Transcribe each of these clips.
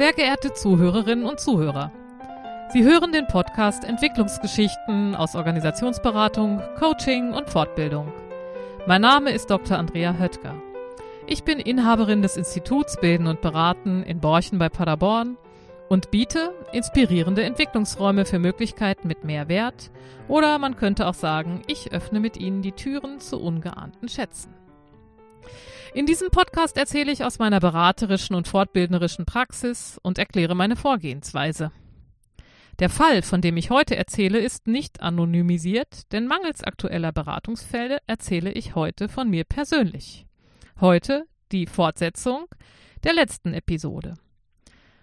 Sehr geehrte Zuhörerinnen und Zuhörer, Sie hören den Podcast Entwicklungsgeschichten aus Organisationsberatung, Coaching und Fortbildung. Mein Name ist Dr. Andrea Höttger. Ich bin Inhaberin des Instituts Bilden und Beraten in Borchen bei Paderborn und biete inspirierende Entwicklungsräume für Möglichkeiten mit mehr Wert oder man könnte auch sagen, ich öffne mit Ihnen die Türen zu ungeahnten Schätzen. In diesem Podcast erzähle ich aus meiner beraterischen und fortbildnerischen Praxis und erkläre meine Vorgehensweise. Der Fall, von dem ich heute erzähle, ist nicht anonymisiert, denn mangels aktueller Beratungsfälle erzähle ich heute von mir persönlich. Heute die Fortsetzung der letzten Episode.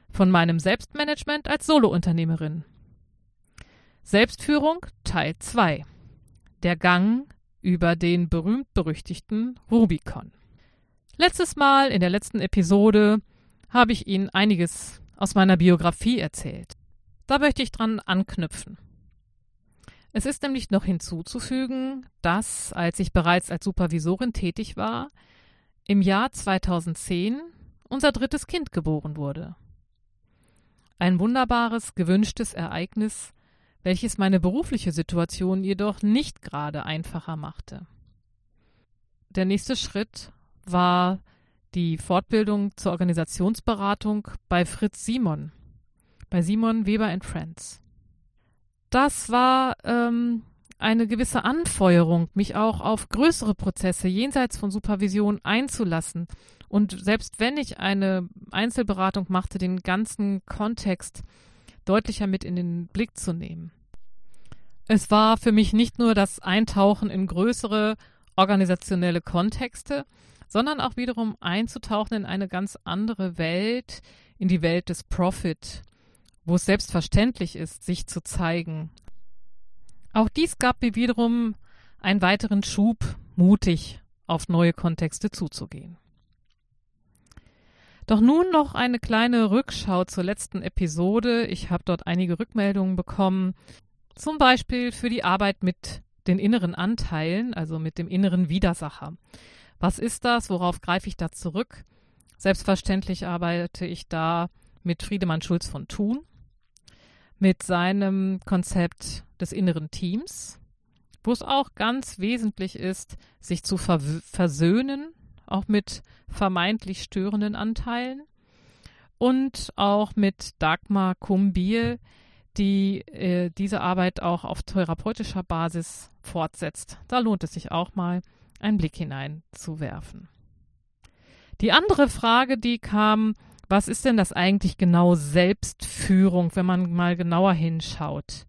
Von meinem Selbstmanagement als Solounternehmerin. Selbstführung Teil 2. Der Gang über den berühmt-berüchtigten Rubicon. Letztes Mal, in der letzten Episode, habe ich Ihnen einiges aus meiner Biografie erzählt. Da möchte ich dran anknüpfen. Es ist nämlich noch hinzuzufügen, dass, als ich bereits als Supervisorin tätig war, im Jahr 2010 unser drittes Kind geboren wurde. Ein wunderbares, gewünschtes Ereignis, welches meine berufliche Situation jedoch nicht gerade einfacher machte. Der nächste Schritt war die Fortbildung zur Organisationsberatung bei Fritz Simon, bei Simon Weber and Friends. Das war ähm, eine gewisse Anfeuerung, mich auch auf größere Prozesse jenseits von Supervision einzulassen. Und selbst wenn ich eine Einzelberatung machte, den ganzen Kontext deutlicher mit in den Blick zu nehmen. Es war für mich nicht nur das Eintauchen in größere organisationelle Kontexte, sondern auch wiederum einzutauchen in eine ganz andere Welt, in die Welt des Profit, wo es selbstverständlich ist, sich zu zeigen. Auch dies gab mir wiederum einen weiteren Schub, mutig auf neue Kontexte zuzugehen. Doch nun noch eine kleine Rückschau zur letzten Episode. Ich habe dort einige Rückmeldungen bekommen, zum Beispiel für die Arbeit mit den inneren Anteilen, also mit dem inneren Widersacher. Was ist das? Worauf greife ich da zurück? Selbstverständlich arbeite ich da mit Friedemann Schulz von Thun, mit seinem Konzept des inneren Teams, wo es auch ganz wesentlich ist, sich zu ver versöhnen, auch mit vermeintlich störenden Anteilen und auch mit Dagmar Kumbier, die äh, diese Arbeit auch auf therapeutischer Basis fortsetzt. Da lohnt es sich auch mal, einen Blick hineinzuwerfen. Die andere Frage, die kam, was ist denn das eigentlich genau Selbstführung, wenn man mal genauer hinschaut?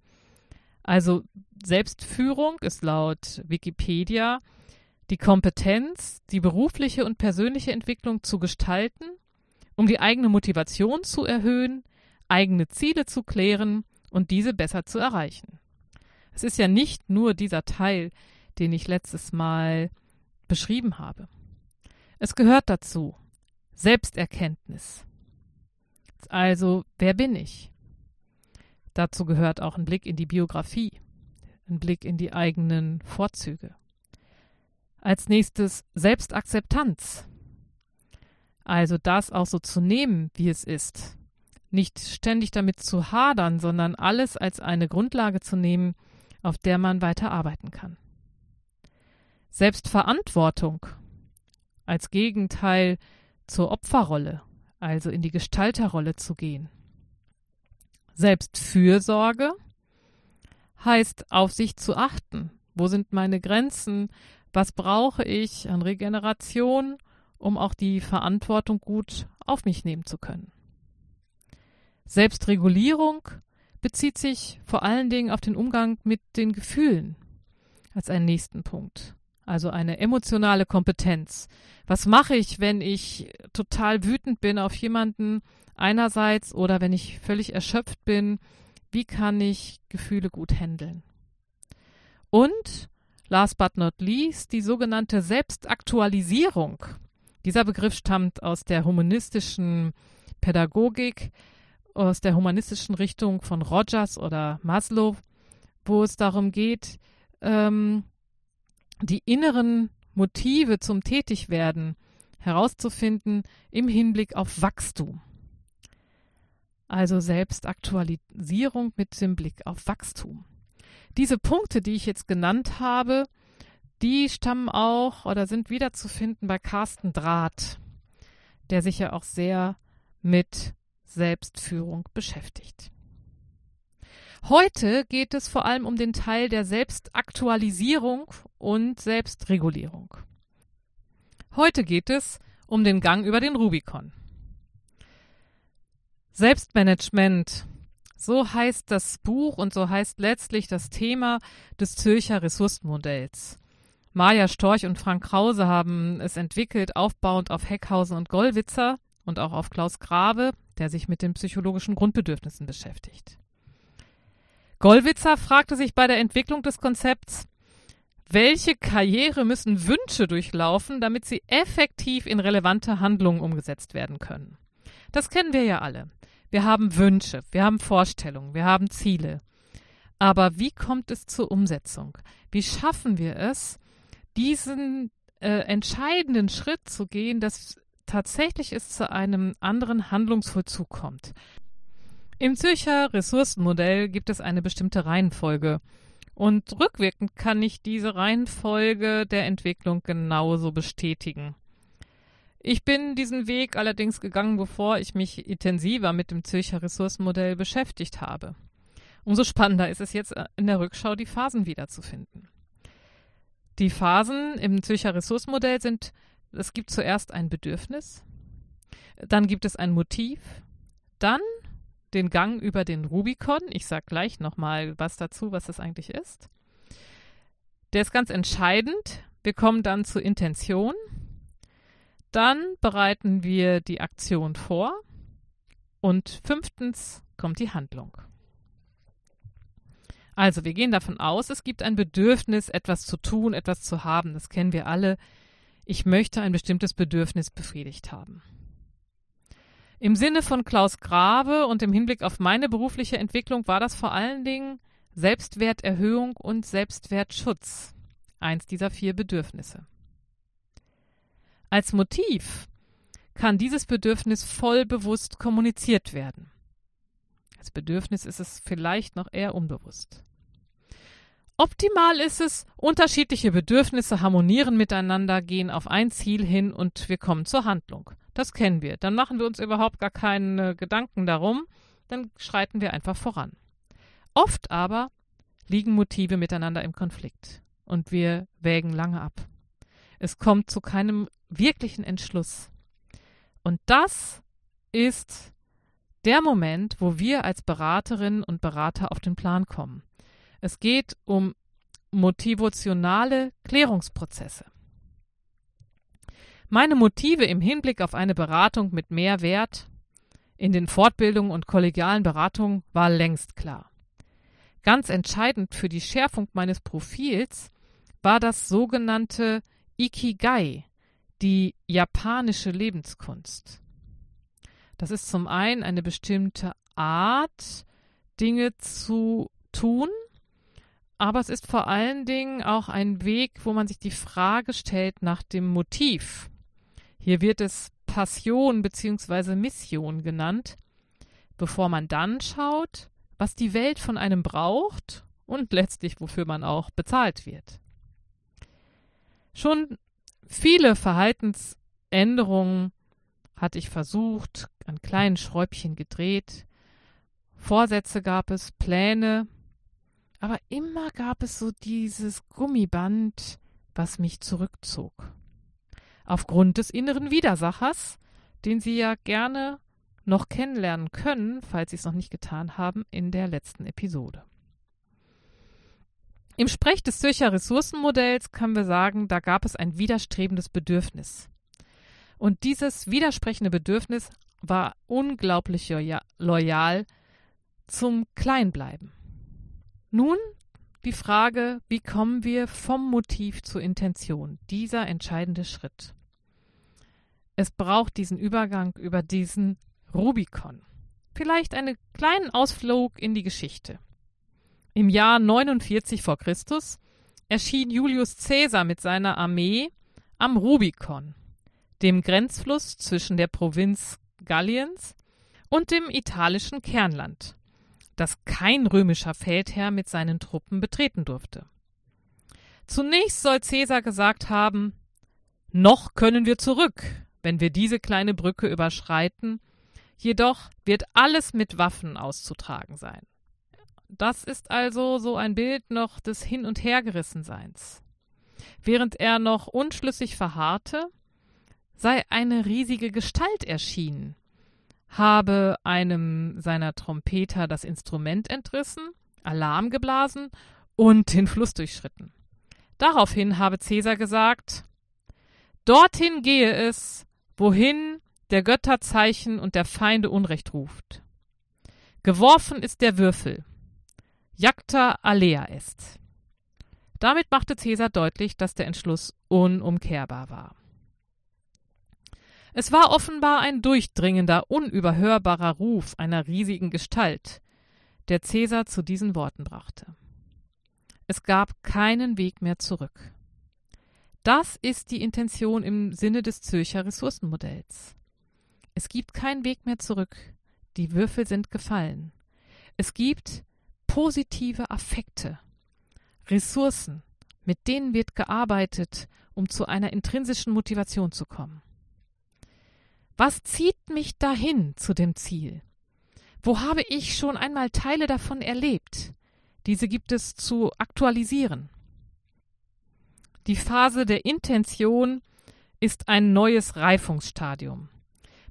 Also Selbstführung ist laut Wikipedia die Kompetenz, die berufliche und persönliche Entwicklung zu gestalten, um die eigene Motivation zu erhöhen, eigene Ziele zu klären und diese besser zu erreichen. Es ist ja nicht nur dieser Teil, den ich letztes Mal beschrieben habe. Es gehört dazu Selbsterkenntnis. Also, wer bin ich? Dazu gehört auch ein Blick in die Biografie, ein Blick in die eigenen Vorzüge. Als nächstes Selbstakzeptanz. Also das auch so zu nehmen, wie es ist. Nicht ständig damit zu hadern, sondern alles als eine Grundlage zu nehmen, auf der man weiter arbeiten kann. Selbstverantwortung als Gegenteil zur Opferrolle, also in die Gestalterrolle zu gehen. Selbstfürsorge heißt auf sich zu achten. Wo sind meine Grenzen? Was brauche ich an Regeneration, um auch die Verantwortung gut auf mich nehmen zu können? Selbstregulierung bezieht sich vor allen Dingen auf den Umgang mit den Gefühlen als einen nächsten Punkt also eine emotionale Kompetenz. Was mache ich, wenn ich total wütend bin auf jemanden einerseits oder wenn ich völlig erschöpft bin? Wie kann ich Gefühle gut handeln? Und last but not least die sogenannte Selbstaktualisierung. Dieser Begriff stammt aus der humanistischen Pädagogik, aus der humanistischen Richtung von Rogers oder Maslow, wo es darum geht, ähm, die inneren Motive zum Tätigwerden herauszufinden im Hinblick auf Wachstum. also Selbstaktualisierung mit dem Blick auf Wachstum. Diese Punkte, die ich jetzt genannt habe, die stammen auch oder sind wiederzufinden bei Carsten Draht, der sich ja auch sehr mit Selbstführung beschäftigt. Heute geht es vor allem um den Teil der Selbstaktualisierung und Selbstregulierung. Heute geht es um den Gang über den Rubikon. Selbstmanagement, so heißt das Buch und so heißt letztlich das Thema des Zürcher Ressourcenmodells. Maja Storch und Frank Krause haben es entwickelt, aufbauend auf Heckhausen und Gollwitzer und auch auf Klaus Grabe, der sich mit den psychologischen Grundbedürfnissen beschäftigt. Gollwitzer fragte sich bei der Entwicklung des Konzepts, welche Karriere müssen Wünsche durchlaufen, damit sie effektiv in relevante Handlungen umgesetzt werden können? Das kennen wir ja alle. Wir haben Wünsche, wir haben Vorstellungen, wir haben Ziele. Aber wie kommt es zur Umsetzung? Wie schaffen wir es, diesen äh, entscheidenden Schritt zu gehen, dass tatsächlich es zu einem anderen Handlungsvollzug kommt? Im Zürcher Ressourcenmodell gibt es eine bestimmte Reihenfolge. Und rückwirkend kann ich diese Reihenfolge der Entwicklung genauso bestätigen. Ich bin diesen Weg allerdings gegangen, bevor ich mich intensiver mit dem Zürcher Ressourcenmodell beschäftigt habe. Umso spannender ist es jetzt in der Rückschau, die Phasen wiederzufinden. Die Phasen im Zürcher Ressourcenmodell sind, es gibt zuerst ein Bedürfnis, dann gibt es ein Motiv, dann den Gang über den Rubicon. Ich sage gleich nochmal was dazu, was das eigentlich ist. Der ist ganz entscheidend. Wir kommen dann zur Intention. Dann bereiten wir die Aktion vor. Und fünftens kommt die Handlung. Also, wir gehen davon aus, es gibt ein Bedürfnis, etwas zu tun, etwas zu haben. Das kennen wir alle. Ich möchte ein bestimmtes Bedürfnis befriedigt haben. Im Sinne von Klaus Grabe und im Hinblick auf meine berufliche Entwicklung war das vor allen Dingen Selbstwerterhöhung und Selbstwertschutz, eins dieser vier Bedürfnisse. Als Motiv kann dieses Bedürfnis voll bewusst kommuniziert werden. Als Bedürfnis ist es vielleicht noch eher unbewusst. Optimal ist es, unterschiedliche Bedürfnisse harmonieren miteinander, gehen auf ein Ziel hin und wir kommen zur Handlung. Das kennen wir. Dann machen wir uns überhaupt gar keine Gedanken darum, dann schreiten wir einfach voran. Oft aber liegen Motive miteinander im Konflikt und wir wägen lange ab. Es kommt zu keinem wirklichen Entschluss. Und das ist der Moment, wo wir als Beraterinnen und Berater auf den Plan kommen. Es geht um motivationale Klärungsprozesse. Meine Motive im Hinblick auf eine Beratung mit Mehrwert in den Fortbildungen und kollegialen Beratungen war längst klar. Ganz entscheidend für die Schärfung meines Profils war das sogenannte Ikigai, die japanische Lebenskunst. Das ist zum einen eine bestimmte Art, Dinge zu tun, aber es ist vor allen Dingen auch ein Weg, wo man sich die Frage stellt nach dem Motiv. Hier wird es Passion bzw. Mission genannt, bevor man dann schaut, was die Welt von einem braucht und letztlich wofür man auch bezahlt wird. Schon viele Verhaltensänderungen hatte ich versucht, an kleinen Schräubchen gedreht. Vorsätze gab es, Pläne, aber immer gab es so dieses Gummiband, was mich zurückzog. Aufgrund des inneren Widersachers, den Sie ja gerne noch kennenlernen können, falls Sie es noch nicht getan haben, in der letzten Episode. Im Sprech des Zürcher Ressourcenmodells können wir sagen, da gab es ein widerstrebendes Bedürfnis. Und dieses widersprechende Bedürfnis war unglaublich loyal zum Kleinbleiben. Nun die Frage, wie kommen wir vom Motiv zur Intention? Dieser entscheidende Schritt. Es braucht diesen Übergang über diesen Rubikon. Vielleicht einen kleinen Ausflug in die Geschichte. Im Jahr 49 vor Christus erschien Julius Caesar mit seiner Armee am Rubikon, dem Grenzfluss zwischen der Provinz Galliens und dem italischen Kernland, das kein römischer Feldherr mit seinen Truppen betreten durfte. Zunächst soll Caesar gesagt haben, noch können wir zurück, wenn wir diese kleine Brücke überschreiten, jedoch wird alles mit Waffen auszutragen sein. Das ist also so ein Bild noch des Hin- und Hergerissenseins. Während er noch unschlüssig verharrte, sei eine riesige Gestalt erschienen, habe einem seiner Trompeter das Instrument entrissen, Alarm geblasen und den Fluss durchschritten. Daraufhin habe Cäsar gesagt, Dorthin gehe es, wohin der Götter Zeichen und der Feinde Unrecht ruft. Geworfen ist der Würfel. Jacta alea est. Damit machte Cäsar deutlich, dass der Entschluss unumkehrbar war. Es war offenbar ein durchdringender, unüberhörbarer Ruf einer riesigen Gestalt, der Cäsar zu diesen Worten brachte. Es gab keinen Weg mehr zurück. Das ist die Intention im Sinne des Zürcher Ressourcenmodells. Es gibt keinen Weg mehr zurück. Die Würfel sind gefallen. Es gibt positive Affekte, Ressourcen, mit denen wird gearbeitet, um zu einer intrinsischen Motivation zu kommen. Was zieht mich dahin zu dem Ziel? Wo habe ich schon einmal Teile davon erlebt? Diese gibt es zu aktualisieren. Die Phase der Intention ist ein neues Reifungsstadium.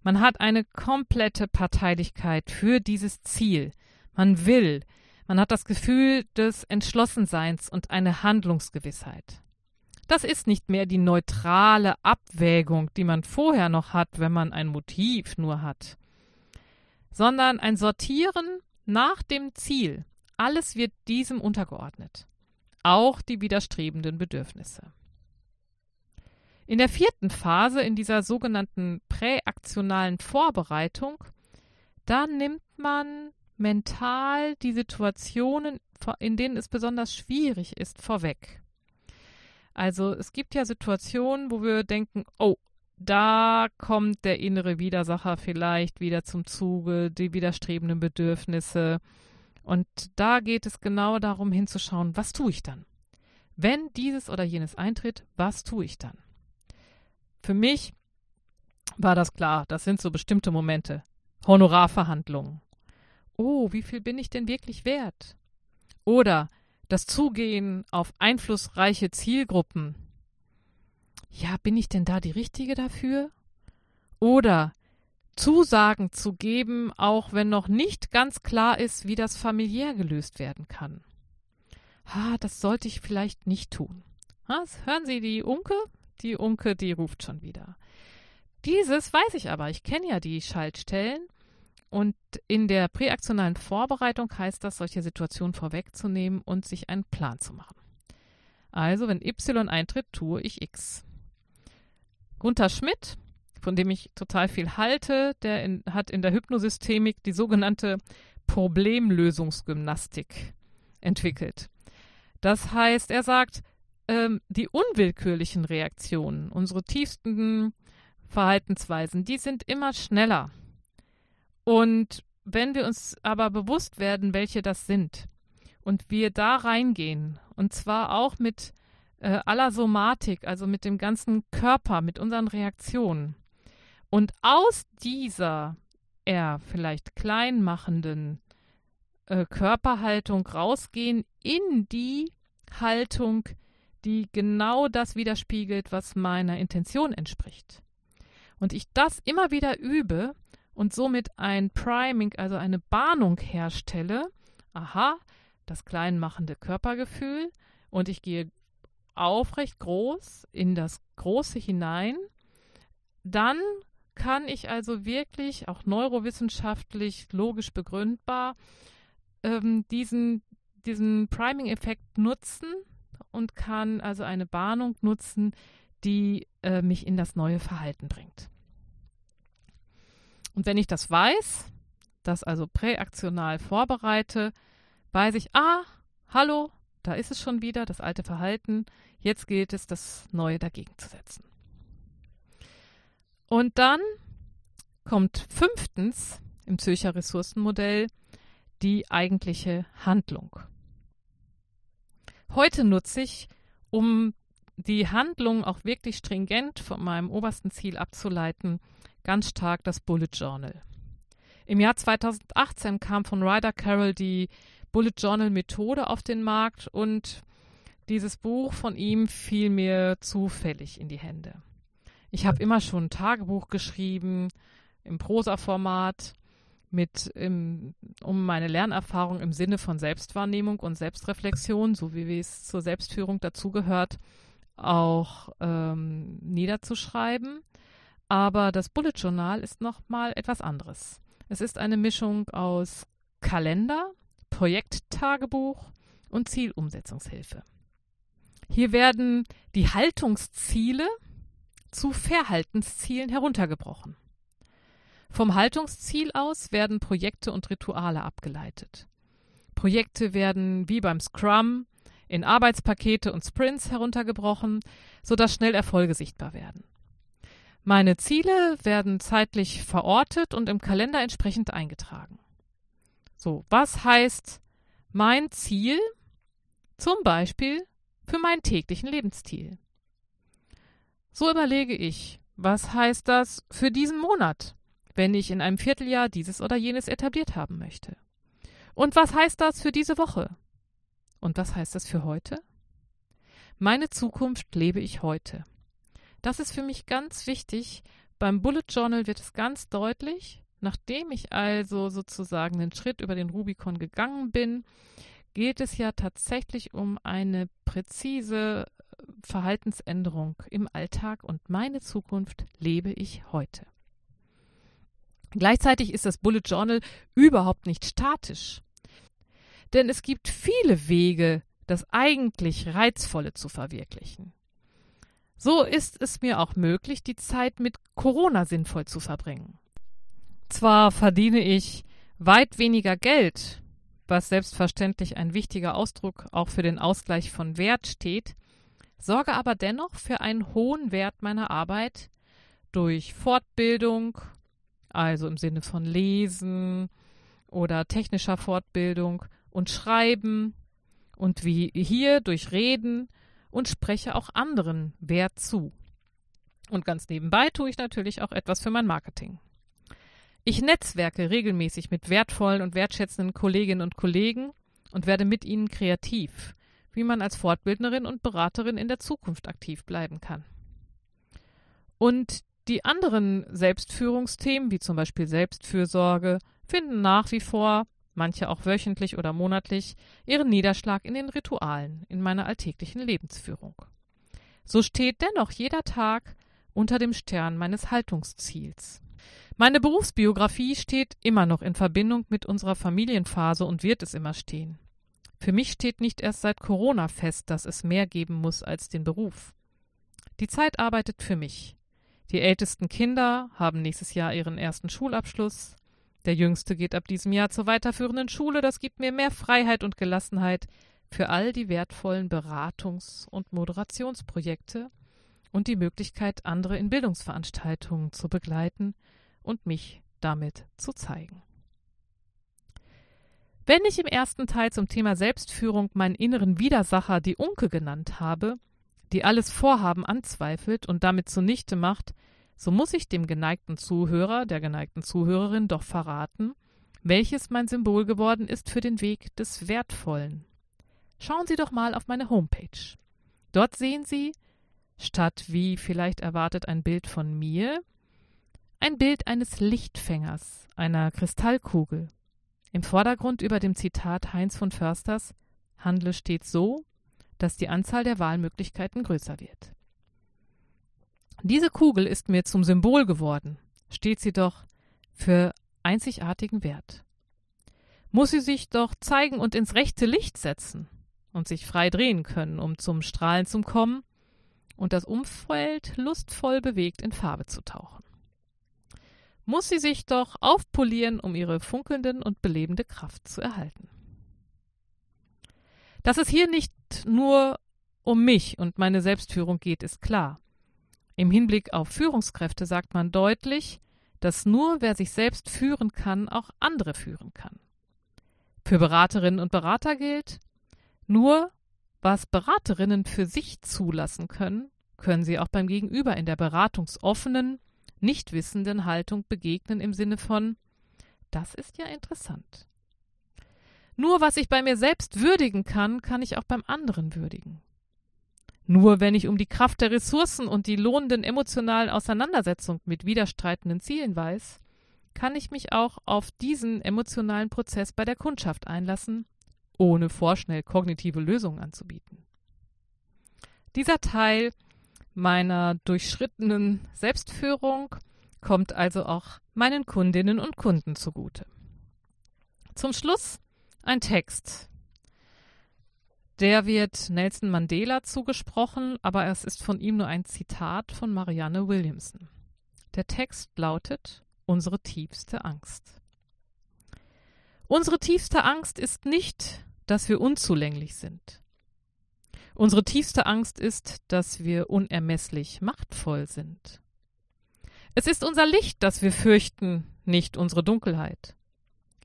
Man hat eine komplette Parteilichkeit für dieses Ziel. Man will, man hat das Gefühl des Entschlossenseins und eine Handlungsgewissheit. Das ist nicht mehr die neutrale Abwägung, die man vorher noch hat, wenn man ein Motiv nur hat, sondern ein Sortieren nach dem Ziel. Alles wird diesem untergeordnet, auch die widerstrebenden Bedürfnisse. In der vierten Phase, in dieser sogenannten präaktionalen Vorbereitung, da nimmt man mental die Situationen, in denen es besonders schwierig ist, vorweg. Also es gibt ja Situationen, wo wir denken, oh, da kommt der innere Widersacher vielleicht wieder zum Zuge, die widerstrebenden Bedürfnisse. Und da geht es genau darum hinzuschauen, was tue ich dann? Wenn dieses oder jenes eintritt, was tue ich dann? Für mich war das klar, das sind so bestimmte Momente. Honorarverhandlungen oh, wie viel bin ich denn wirklich wert? Oder das Zugehen auf einflussreiche Zielgruppen. Ja, bin ich denn da die Richtige dafür? Oder Zusagen zu geben, auch wenn noch nicht ganz klar ist, wie das familiär gelöst werden kann. Ha, das sollte ich vielleicht nicht tun. Ha, hören Sie die Unke? Die Unke, die ruft schon wieder. Dieses weiß ich aber. Ich kenne ja die Schaltstellen und in der präaktionalen Vorbereitung heißt das, solche Situationen vorwegzunehmen und sich einen Plan zu machen. Also, wenn Y eintritt, tue ich X. Gunther Schmidt, von dem ich total viel halte, der in, hat in der Hypnosystemik die sogenannte Problemlösungsgymnastik entwickelt. Das heißt, er sagt, ähm, die unwillkürlichen Reaktionen, unsere tiefsten Verhaltensweisen, die sind immer schneller und wenn wir uns aber bewusst werden, welche das sind, und wir da reingehen, und zwar auch mit äh, aller Somatik, also mit dem ganzen Körper, mit unseren Reaktionen, und aus dieser eher vielleicht kleinmachenden äh, Körperhaltung rausgehen in die Haltung, die genau das widerspiegelt, was meiner Intention entspricht. Und ich das immer wieder übe, und somit ein Priming, also eine Bahnung herstelle. Aha, das kleinmachende Körpergefühl und ich gehe aufrecht groß in das Große hinein. Dann kann ich also wirklich auch neurowissenschaftlich logisch begründbar ähm, diesen, diesen Priming-Effekt nutzen und kann also eine Bahnung nutzen, die äh, mich in das neue Verhalten bringt. Und wenn ich das weiß, das also präaktional vorbereite, weiß ich, ah, hallo, da ist es schon wieder, das alte Verhalten. Jetzt gilt es, das Neue dagegen zu setzen. Und dann kommt fünftens im Zürcher Ressourcenmodell die eigentliche Handlung. Heute nutze ich, um die Handlung auch wirklich stringent von meinem obersten Ziel abzuleiten, ganz stark das Bullet Journal. Im Jahr 2018 kam von Ryder Carroll die Bullet Journal Methode auf den Markt und dieses Buch von ihm fiel mir zufällig in die Hände. Ich habe immer schon ein Tagebuch geschrieben im Prosa-Format mit im, um meine Lernerfahrung im Sinne von Selbstwahrnehmung und Selbstreflexion, so wie es zur Selbstführung dazugehört, auch ähm, niederzuschreiben. Aber das Bullet Journal ist noch mal etwas anderes. Es ist eine Mischung aus Kalender, Projekttagebuch und Zielumsetzungshilfe. Hier werden die Haltungsziele zu Verhaltenszielen heruntergebrochen. Vom Haltungsziel aus werden Projekte und Rituale abgeleitet. Projekte werden wie beim Scrum in Arbeitspakete und Sprints heruntergebrochen, sodass schnell Erfolge sichtbar werden. Meine Ziele werden zeitlich verortet und im Kalender entsprechend eingetragen. So, was heißt mein Ziel zum Beispiel für meinen täglichen Lebensstil? So überlege ich, was heißt das für diesen Monat, wenn ich in einem Vierteljahr dieses oder jenes etabliert haben möchte? Und was heißt das für diese Woche? Und was heißt das für heute? Meine Zukunft lebe ich heute. Das ist für mich ganz wichtig. Beim Bullet Journal wird es ganz deutlich. Nachdem ich also sozusagen den Schritt über den Rubicon gegangen bin, geht es ja tatsächlich um eine präzise Verhaltensänderung im Alltag und meine Zukunft lebe ich heute. Gleichzeitig ist das Bullet Journal überhaupt nicht statisch. Denn es gibt viele Wege, das eigentlich Reizvolle zu verwirklichen. So ist es mir auch möglich, die Zeit mit Corona sinnvoll zu verbringen. Zwar verdiene ich weit weniger Geld, was selbstverständlich ein wichtiger Ausdruck auch für den Ausgleich von Wert steht, sorge aber dennoch für einen hohen Wert meiner Arbeit durch Fortbildung, also im Sinne von Lesen oder technischer Fortbildung und Schreiben und wie hier durch Reden und spreche auch anderen Wert zu. Und ganz nebenbei tue ich natürlich auch etwas für mein Marketing. Ich netzwerke regelmäßig mit wertvollen und wertschätzenden Kolleginnen und Kollegen und werde mit ihnen kreativ wie man als Fortbildnerin und Beraterin in der Zukunft aktiv bleiben kann. Und die anderen Selbstführungsthemen, wie zum Beispiel Selbstfürsorge, finden nach wie vor, manche auch wöchentlich oder monatlich, ihren Niederschlag in den Ritualen in meiner alltäglichen Lebensführung. So steht dennoch jeder Tag unter dem Stern meines Haltungsziels. Meine Berufsbiografie steht immer noch in Verbindung mit unserer Familienphase und wird es immer stehen. Für mich steht nicht erst seit Corona fest, dass es mehr geben muss als den Beruf. Die Zeit arbeitet für mich. Die ältesten Kinder haben nächstes Jahr ihren ersten Schulabschluss. Der jüngste geht ab diesem Jahr zur weiterführenden Schule. Das gibt mir mehr Freiheit und Gelassenheit für all die wertvollen Beratungs- und Moderationsprojekte und die Möglichkeit, andere in Bildungsveranstaltungen zu begleiten und mich damit zu zeigen. Wenn ich im ersten Teil zum Thema Selbstführung meinen inneren Widersacher die Unke genannt habe, die alles Vorhaben anzweifelt und damit zunichte macht, so muss ich dem geneigten Zuhörer, der geneigten Zuhörerin doch verraten, welches mein Symbol geworden ist für den Weg des Wertvollen. Schauen Sie doch mal auf meine Homepage. Dort sehen Sie, statt wie vielleicht erwartet ein Bild von mir, ein Bild eines Lichtfängers, einer Kristallkugel. Im Vordergrund über dem Zitat Heinz von Försters Handle stets so, dass die Anzahl der Wahlmöglichkeiten größer wird. Diese Kugel ist mir zum Symbol geworden, steht sie doch für einzigartigen Wert. Muss sie sich doch zeigen und ins rechte Licht setzen und sich frei drehen können, um zum Strahlen zu kommen und das Umfeld lustvoll bewegt in Farbe zu tauchen muss sie sich doch aufpolieren, um ihre funkelnden und belebende Kraft zu erhalten. Dass es hier nicht nur um mich und meine Selbstführung geht, ist klar. Im Hinblick auf Führungskräfte sagt man deutlich, dass nur wer sich selbst führen kann, auch andere führen kann. Für Beraterinnen und Berater gilt, nur was Beraterinnen für sich zulassen können, können sie auch beim Gegenüber in der beratungsoffenen, nicht wissenden Haltung begegnen im Sinne von das ist ja interessant. Nur was ich bei mir selbst würdigen kann, kann ich auch beim anderen würdigen. Nur wenn ich um die Kraft der Ressourcen und die lohnenden emotionalen Auseinandersetzungen mit widerstreitenden Zielen weiß, kann ich mich auch auf diesen emotionalen Prozess bei der Kundschaft einlassen, ohne vorschnell kognitive Lösungen anzubieten. Dieser Teil meiner durchschrittenen Selbstführung kommt also auch meinen Kundinnen und Kunden zugute. Zum Schluss ein Text. Der wird Nelson Mandela zugesprochen, aber es ist von ihm nur ein Zitat von Marianne Williamson. Der Text lautet Unsere tiefste Angst. Unsere tiefste Angst ist nicht, dass wir unzulänglich sind. Unsere tiefste Angst ist, dass wir unermesslich machtvoll sind. Es ist unser Licht, das wir fürchten, nicht unsere Dunkelheit.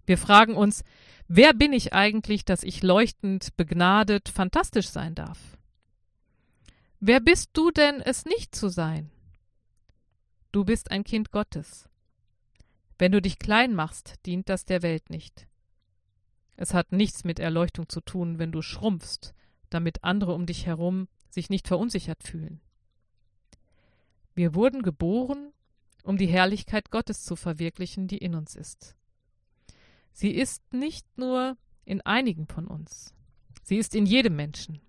Wir fragen uns, wer bin ich eigentlich, dass ich leuchtend, begnadet, fantastisch sein darf? Wer bist du denn, es nicht zu sein? Du bist ein Kind Gottes. Wenn du dich klein machst, dient das der Welt nicht. Es hat nichts mit Erleuchtung zu tun, wenn du schrumpfst, damit andere um dich herum sich nicht verunsichert fühlen. Wir wurden geboren, um die Herrlichkeit Gottes zu verwirklichen, die in uns ist. Sie ist nicht nur in einigen von uns, sie ist in jedem Menschen.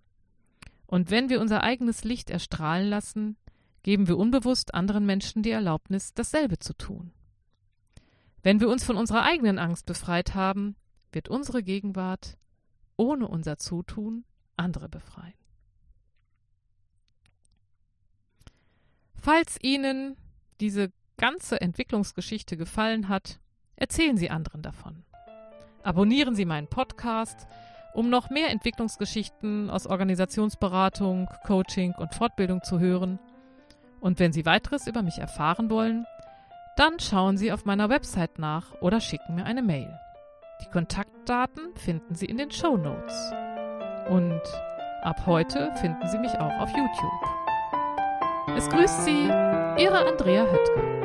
Und wenn wir unser eigenes Licht erstrahlen lassen, geben wir unbewusst anderen Menschen die Erlaubnis, dasselbe zu tun. Wenn wir uns von unserer eigenen Angst befreit haben, wird unsere Gegenwart ohne unser Zutun andere befreien. Falls Ihnen diese ganze Entwicklungsgeschichte gefallen hat, erzählen Sie anderen davon. Abonnieren Sie meinen Podcast, um noch mehr Entwicklungsgeschichten aus Organisationsberatung, Coaching und Fortbildung zu hören. Und wenn Sie weiteres über mich erfahren wollen, dann schauen Sie auf meiner Website nach oder schicken mir eine Mail. Die Kontaktdaten finden Sie in den Show Notes. Und ab heute finden Sie mich auch auf YouTube. Es grüßt Sie, Ihre Andrea Höttger.